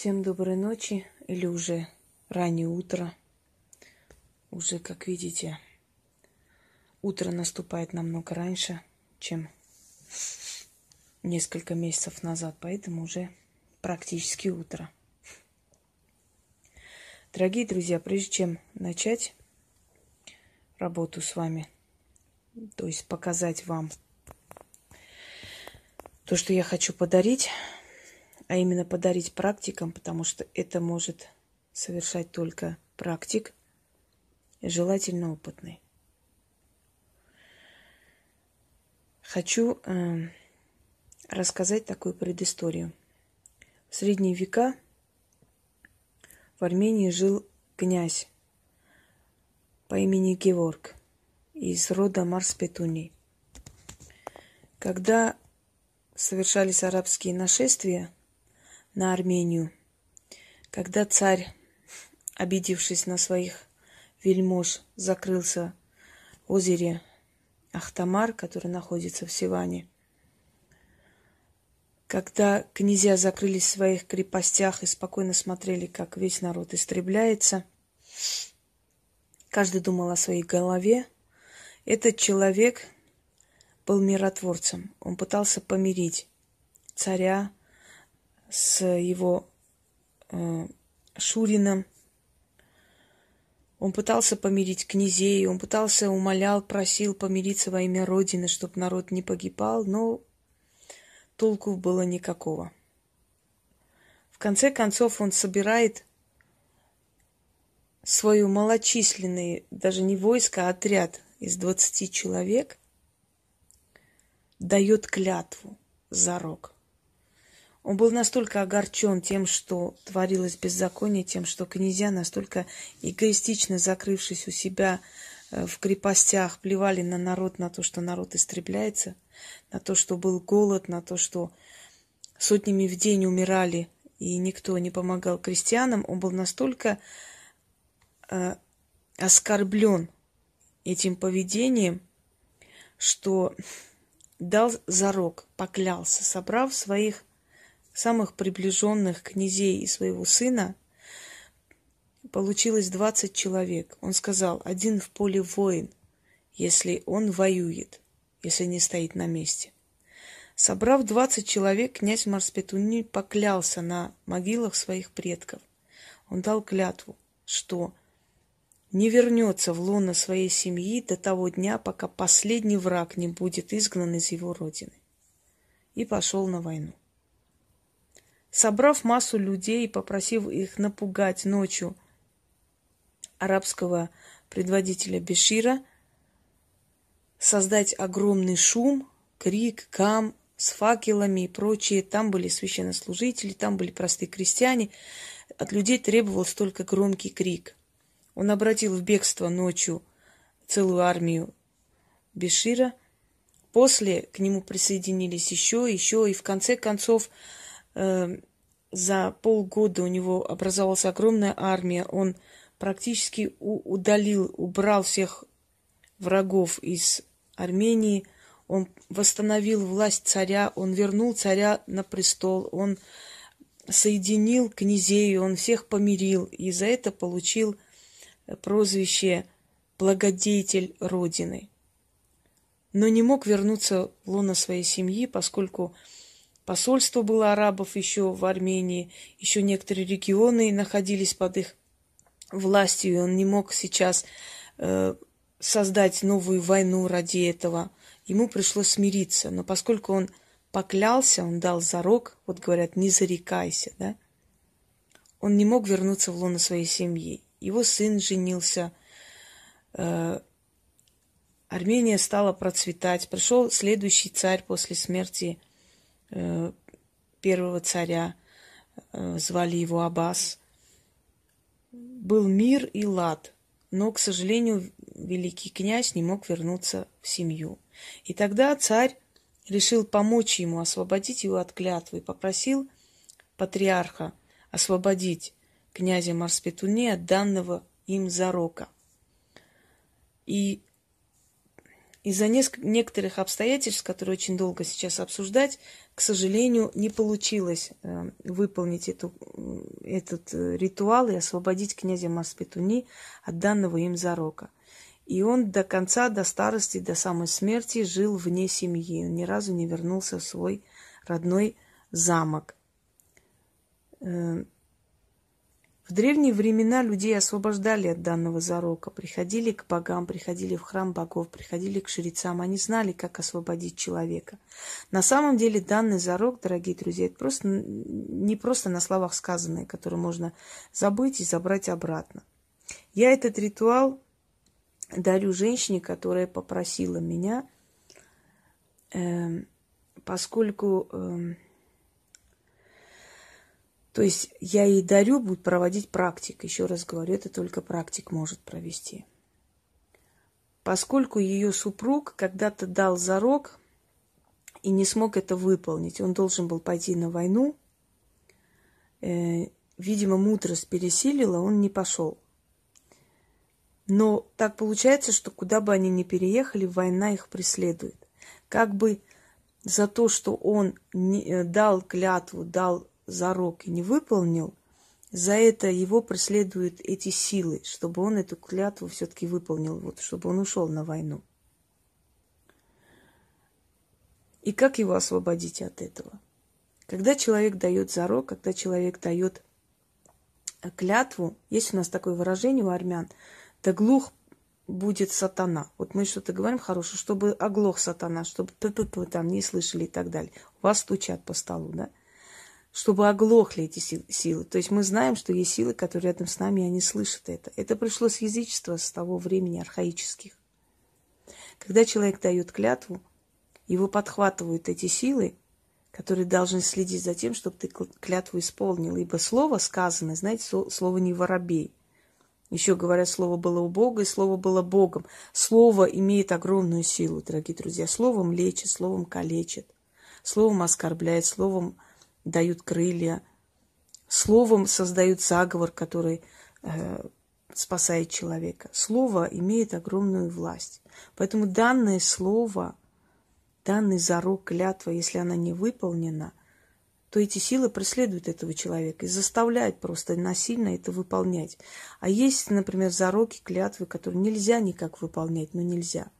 Всем доброй ночи или уже раннее утро. Уже, как видите, утро наступает намного раньше, чем несколько месяцев назад, поэтому уже практически утро. Дорогие друзья, прежде чем начать работу с вами, то есть показать вам то, что я хочу подарить, а именно подарить практикам, потому что это может совершать только практик, желательно опытный. Хочу э, рассказать такую предысторию. В средние века в Армении жил князь по имени Геворг из рода Марс-Петуни. Когда совершались арабские нашествия, на Армению. Когда царь, обидевшись на своих вельмож, закрылся в озере Ахтамар, который находится в Сиване, когда князья закрылись в своих крепостях и спокойно смотрели, как весь народ истребляется, каждый думал о своей голове. Этот человек был миротворцем. Он пытался помирить царя, с его э, Шурином. Он пытался помирить князей, он пытался, умолял, просил помириться во имя Родины, чтобы народ не погибал, но толку было никакого. В конце концов он собирает свою малочисленный, даже не войско, а отряд из 20 человек, дает клятву за рог – он был настолько огорчен тем, что творилось беззаконие, тем, что князья настолько эгоистично закрывшись у себя э, в крепостях, плевали на народ, на то, что народ истребляется, на то, что был голод, на то, что сотнями в день умирали, и никто не помогал крестьянам, он был настолько э, оскорблен этим поведением, что дал зарок, поклялся, собрав своих самых приближенных князей и своего сына получилось 20 человек. Он сказал, один в поле воин, если он воюет, если не стоит на месте. Собрав 20 человек, князь Марспетуни поклялся на могилах своих предков. Он дал клятву, что не вернется в лоно своей семьи до того дня, пока последний враг не будет изгнан из его родины. И пошел на войну. Собрав массу людей и попросив их напугать ночью арабского предводителя Бешира, создать огромный шум, крик, кам с факелами и прочее. Там были священнослужители, там были простые крестьяне. От людей требовался только громкий крик. Он обратил в бегство ночью целую армию Бешира. После к нему присоединились еще, еще, и в конце концов за полгода у него образовалась огромная армия. Он практически удалил, убрал всех врагов из Армении. Он восстановил власть царя, он вернул царя на престол, он соединил князей, он всех помирил. И за это получил прозвище «благодетель Родины». Но не мог вернуться в лоно своей семьи, поскольку Посольство было арабов еще в Армении, еще некоторые регионы находились под их властью, и он не мог сейчас э, создать новую войну ради этого. Ему пришлось смириться, но поскольку он поклялся, он дал зарок, вот говорят, не зарекайся, да, он не мог вернуться в лоно своей семьи. Его сын женился, э, Армения стала процветать. Пришел следующий царь после смерти первого царя, э, звали его Аббас. Был мир и лад, но, к сожалению, великий князь не мог вернуться в семью. И тогда царь решил помочь ему, освободить его от клятвы, и попросил патриарха освободить князя Марспетуне от данного им зарока. И Из-за некоторых обстоятельств, которые очень долго сейчас обсуждать, к сожалению, не получилось э, выполнить эту, этот э, ритуал и освободить князя Маспетуни от данного им зарока. И он до конца, до старости, до самой смерти жил вне семьи. Ни разу не вернулся в свой родной замок. В древние времена людей освобождали от данного зарока, приходили к богам, приходили в храм богов, приходили к жрецам. Они знали, как освободить человека. На самом деле данный зарок, дорогие друзья, это просто не просто на словах сказанное, которое можно забыть и забрать обратно. Я этот ритуал дарю женщине, которая попросила меня, э, поскольку э, то есть я ей дарю, будет проводить практик. Еще раз говорю, это только практик может провести. Поскольку ее супруг когда-то дал зарок и не смог это выполнить, он должен был пойти на войну, э, видимо, мудрость пересилила, он не пошел. Но так получается, что куда бы они ни переехали, война их преследует. Как бы за то, что он не, э, дал клятву, дал зарок и не выполнил, за это его преследуют эти силы, чтобы он эту клятву все-таки выполнил, вот, чтобы он ушел на войну. И как его освободить от этого? Когда человек дает зарок, когда человек дает клятву, есть у нас такое выражение у армян, да глух будет сатана. Вот мы что-то говорим хорошее, чтобы оглох сатана, чтобы -п, там не слышали и так далее. Вас стучат по столу, да? Чтобы оглохли эти силы. То есть мы знаем, что есть силы, которые рядом с нами, и они слышат это. Это пришло с язычества с того времени архаических. Когда человек дает клятву, его подхватывают эти силы, которые должны следить за тем, чтобы ты клятву исполнил. Ибо слово сказано, знаете, слово не воробей. Еще говорят, слово было у Бога, и слово было Богом. Слово имеет огромную силу, дорогие друзья. Словом лечит, словом калечит, словом оскорбляет, словом дают крылья, словом создают заговор, который э, спасает человека. Слово имеет огромную власть. Поэтому данное слово, данный зарок, клятва, если она не выполнена, то эти силы преследуют этого человека и заставляют просто насильно это выполнять. А есть, например, зароки, клятвы, которые нельзя никак выполнять, но нельзя.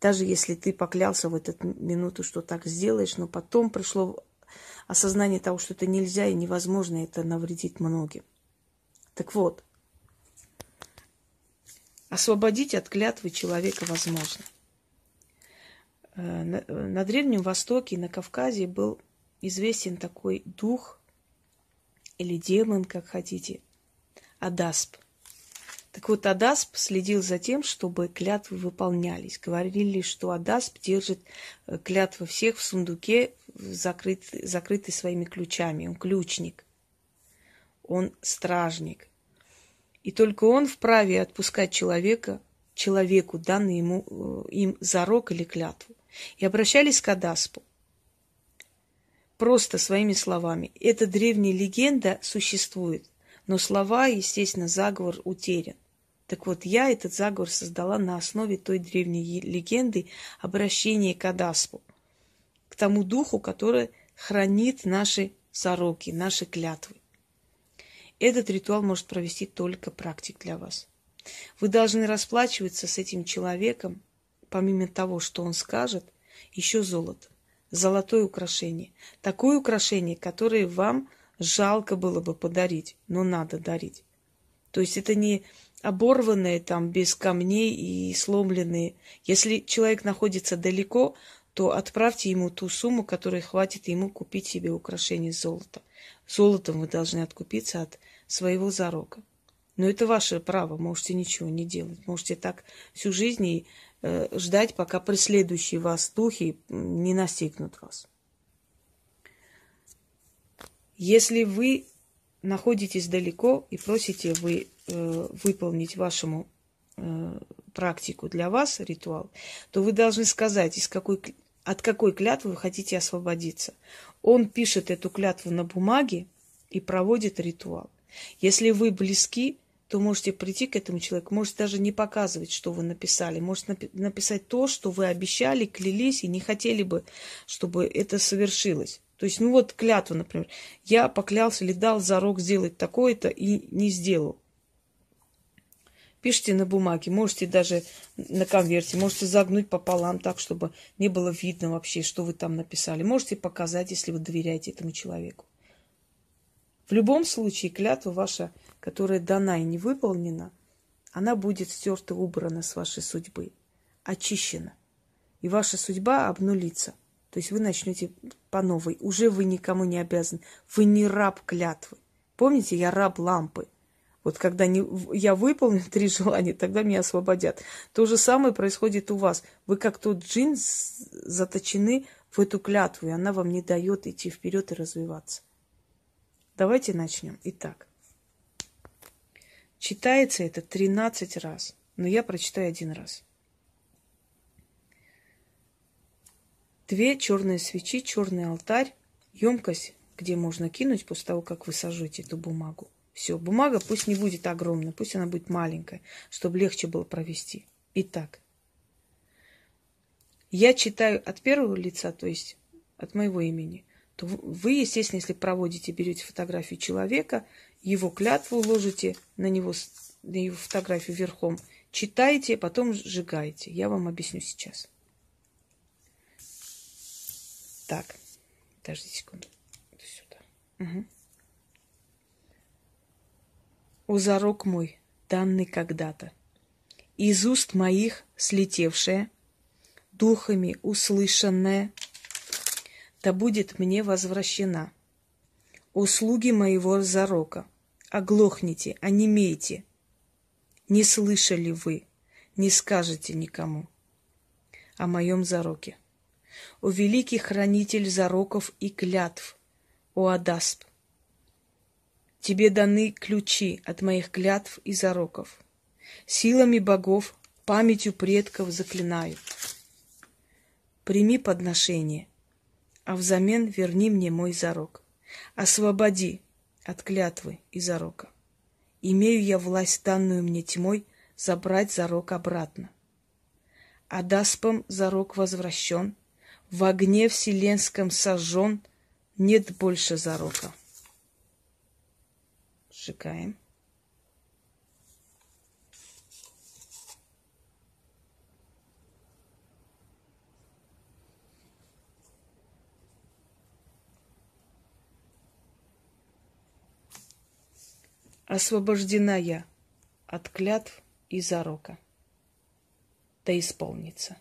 Даже если ты поклялся в эту минуту, что так сделаешь, но потом пришло осознание того, что это нельзя и невозможно, это навредит многим. Так вот, освободить от клятвы человека возможно. Э, на, Древнем Востоке, на Кавказе был известен такой дух или демон, как хотите, Адасп. Так вот, Адасп следил за тем, чтобы клятвы выполнялись. Говорили, что Адасп держит э, клятвы всех в сундуке, закрыт, закрытый своими ключами. Он ключник. Он стражник. И только он вправе отпускать человека, человеку, данный ему, э, им зарок или клятву. И обращались к Адаспу. Просто своими словами. Эта древняя легенда существует. Но слова, естественно, заговор утерян. Так вот, я этот заговор создала на основе той древней легенды обращения к Адаспу, к тому духу, который хранит наши сороки, наши клятвы. Этот ритуал может провести только практик для вас. Вы должны расплачиваться с этим человеком, помимо того, что он скажет, еще золото. Золотое украшение. Такое украшение, которое вам жалко было бы подарить, но надо дарить. То есть это не оборванные, там, без камней и сломленные. Если человек находится далеко, то отправьте ему ту сумму, которая хватит ему купить себе украшение золота. Золотом вы должны откупиться от своего зарока. Но это ваше право, можете ничего не делать. Можете так всю жизнь и э, ждать, пока преследующие вас духи не настигнут вас. Если вы находитесь далеко и просите вы э, выполнить вашему э, практику для вас, ритуал, то вы должны сказать, из какой, от какой клятвы вы хотите освободиться. Он пишет эту клятву на бумаге и проводит ритуал. Если вы близки, то можете прийти к этому человеку, можете даже не показывать, что вы написали, можете напи- написать то, что вы обещали, клялись и не хотели бы, чтобы это совершилось. То есть, ну вот клятва, например. Я поклялся или дал зарок сделать такое-то и не сделал. Пишите на бумаге, можете даже на конверте, можете загнуть пополам так, чтобы не было видно вообще, что вы там написали. Можете показать, если вы доверяете этому человеку. В любом случае, клятва ваша, которая дана и не выполнена, она будет стерта, убрана с вашей судьбы, очищена. И ваша судьба обнулится. То есть вы начнете по новой. Уже вы никому не обязаны. Вы не раб клятвы. Помните, я раб лампы. Вот когда не, я выполню три желания, тогда меня освободят. То же самое происходит у вас. Вы как тот джин заточены в эту клятву, и она вам не дает идти вперед и развиваться. Давайте начнем. Итак, читается это 13 раз, но я прочитаю один раз. Две черные свечи, черный алтарь, емкость, где можно кинуть после того, как вы сожжете эту бумагу. Все, бумага пусть не будет огромная, пусть она будет маленькая, чтобы легче было провести. Итак, я читаю от первого лица, то есть от моего имени, то вы, естественно, если проводите, берете фотографию человека, его клятву ложите на него, на его фотографию верхом, читаете, потом сжигаете. Я вам объясню сейчас. Так, подождите секунду. Сюда. Угу. О зарок мой, данный когда-то, из уст моих слетевшее, духами услышанное, да будет мне возвращена. Услуги моего зарока, оглохните, онемейте. Не слышали вы, не скажете никому о моем зароке. О великий хранитель зароков и клятв, о Адасп, Тебе даны ключи от моих клятв и зароков. Силами богов, памятью предков заклинаю. Прими подношение, а взамен верни мне мой зарок. Освободи от клятвы и зарока. Имею я власть, данную мне тьмой, забрать зарок обратно. А даспом зарок возвращен, в огне вселенском сожжен, нет больше зарока. Сжигаем. Освобождена я от клятв и зарока. Да исполнится.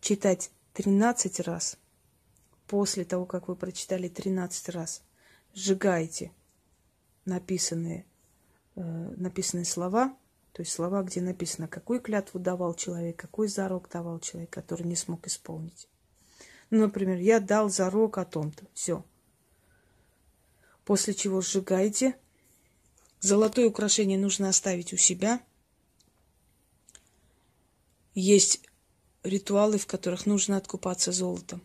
Читать тринадцать раз – после того, как вы прочитали 13 раз, сжигаете написанные, э, написанные слова, то есть слова, где написано, какую клятву давал человек, какой зарок давал человек, который не смог исполнить. Ну, например, я дал зарок о том-то. Все. После чего сжигаете. Золотое украшение нужно оставить у себя. Есть ритуалы, в которых нужно откупаться золотом.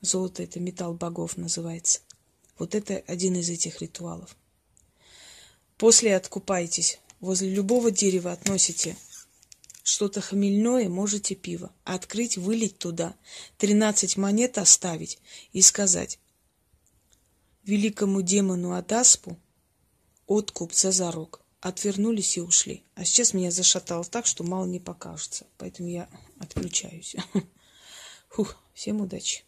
Золото – это металл богов называется. Вот это один из этих ритуалов. После откупаетесь. Возле любого дерева относите что-то хмельное, можете пиво. Открыть, вылить туда, 13 монет оставить и сказать великому демону Адаспу откуп за зарок. Отвернулись и ушли. А сейчас меня зашатало так, что мало не покажется. Поэтому я отключаюсь. Фух, всем удачи.